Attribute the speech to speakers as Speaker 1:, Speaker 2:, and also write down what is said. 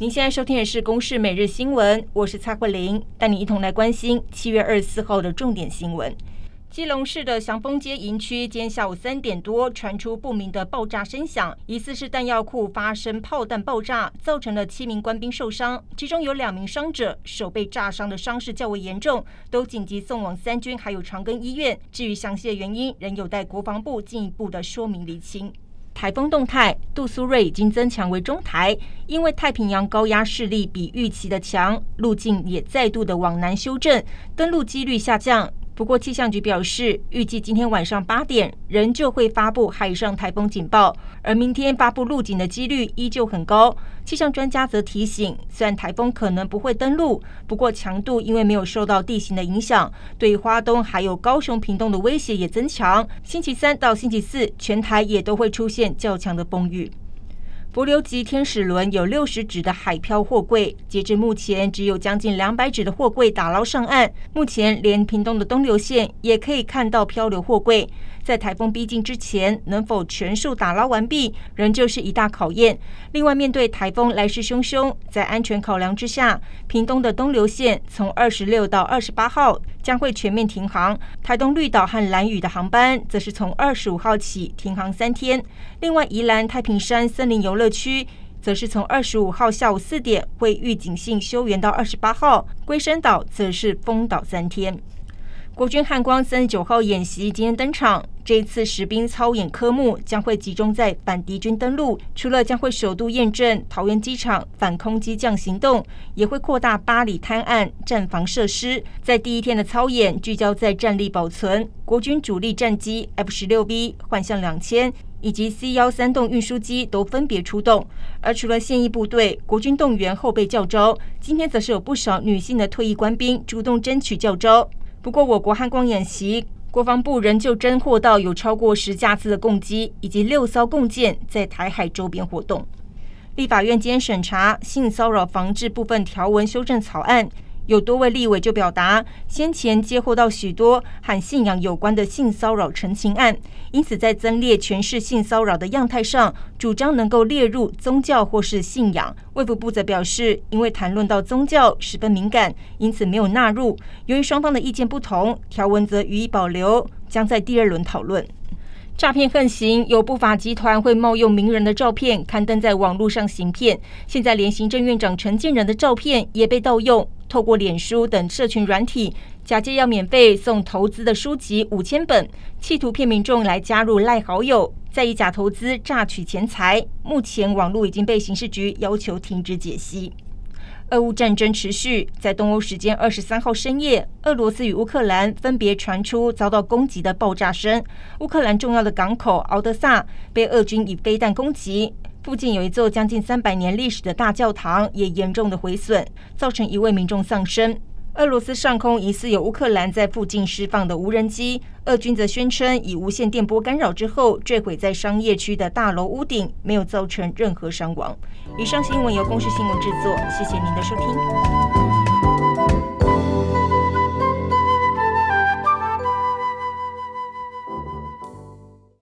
Speaker 1: 您现在收听的是《公视每日新闻》，我是蔡慧玲，带你一同来关心七月二十四号的重点新闻。基隆市的祥丰街营区，今天下午三点多传出不明的爆炸声响，疑似是弹药库发生炮弹爆炸，造成了七名官兵受伤，其中有两名伤者手被炸伤的伤势较为严重，都紧急送往三军还有长庚医院。至于详细的原因，仍有待国防部进一步的说明厘清。台风动态，杜苏芮已经增强为中台，因为太平洋高压势力比预期的强，路径也再度的往南修正，登陆几率下降。不过，气象局表示，预计今天晚上八点仍旧会发布海上台风警报，而明天发布陆警的几率依旧很高。气象专家则提醒，虽然台风可能不会登陆，不过强度因为没有受到地形的影响，对花东还有高雄屏东的威胁也增强。星期三到星期四，全台也都会出现较强的风雨。帛琉级天使轮有六十只的海漂货柜，截至目前只有将近两百只的货柜打捞上岸。目前连屏东的东流线也可以看到漂流货柜。在台风逼近之前，能否全数打捞完毕，仍旧是一大考验。另外，面对台风来势汹汹，在安全考量之下，屏东的东流线从二十六到二十八号将会全面停航，台东绿岛和蓝屿的航班则是从二十五号起停航三天。另外，宜兰太平山森林游乐区则是从二十五号下午四点会预警性休园到二十八号，龟山岛则是封岛三天。国军汉光三十九号演习今天登场，这一次实兵操演科目将会集中在反敌军登陆，除了将会首度验证桃园机场反空机降行动，也会扩大八里滩岸战防设施。在第一天的操演，聚焦在战力保存，国军主力战机 F 十六 B 幻象两千以及 C 幺三洞运输机都分别出动。而除了现役部队，国军动员后备教召，今天则是有不少女性的退役官兵主动争取教召。不过，我国汉光演习，国防部仍旧侦获到有超过十架次的共机以及六艘共舰在台海周边活动。立法院今天审查性骚扰防治部分条文修正草案。有多位立委就表达，先前接获到许多和信仰有关的性骚扰陈情案，因此在增列全市性骚扰的样态上，主张能够列入宗教或是信仰。卫福部则表示，因为谈论到宗教十分敏感，因此没有纳入。由于双方的意见不同，条文则予以保留，将在第二轮讨论。诈骗横行，有不法集团会冒用名人的照片刊登在网络上行骗。现在连行政院长陈建仁的照片也被盗用。透过脸书等社群软体，假借要免费送投资的书籍五千本，企图骗民众来加入赖好友，再以假投资诈取钱财。目前网络已经被刑事局要求停止解析。俄乌战争持续，在东欧时间二十三号深夜，俄罗斯与乌克兰分别传出遭到攻击的爆炸声。乌克兰重要的港口敖德萨被俄军以飞弹攻击。附近有一座将近三百年历史的大教堂也严重的毁损，造成一位民众丧生。俄罗斯上空疑似有乌克兰在附近释放的无人机，俄军则宣称以无线电波干扰之后坠毁在商业区的大楼屋顶，没有造成任何伤亡。以上新闻由公视新闻制作，谢谢您的收听。